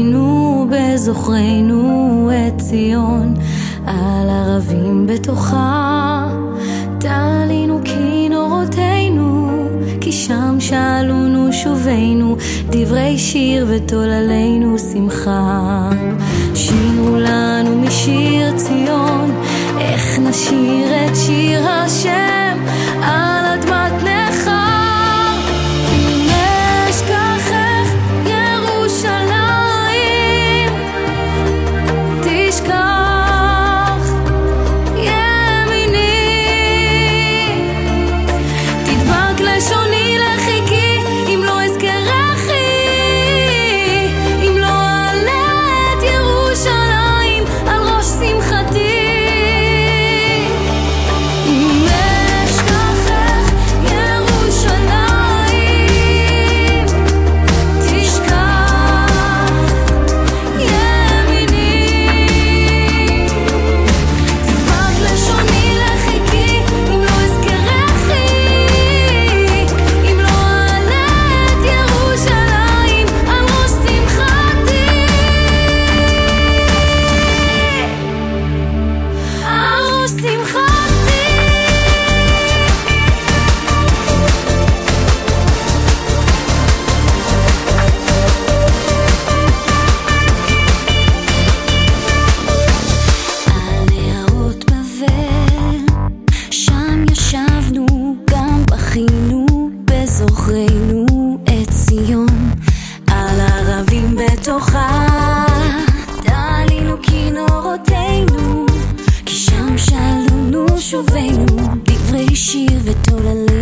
ראינו בזוכרנו את ציון, על ערבים בתוכה תלינו כינורותינו, כי שם שאלונו שובנו, דברי שיר ותוללנו שמחה. שירו לנו משיר ציון, איך נשיר את שיר השם בתוכה. תעלינו כינורותינו כי שם שלונו שובנו. דברי שיר ותוללים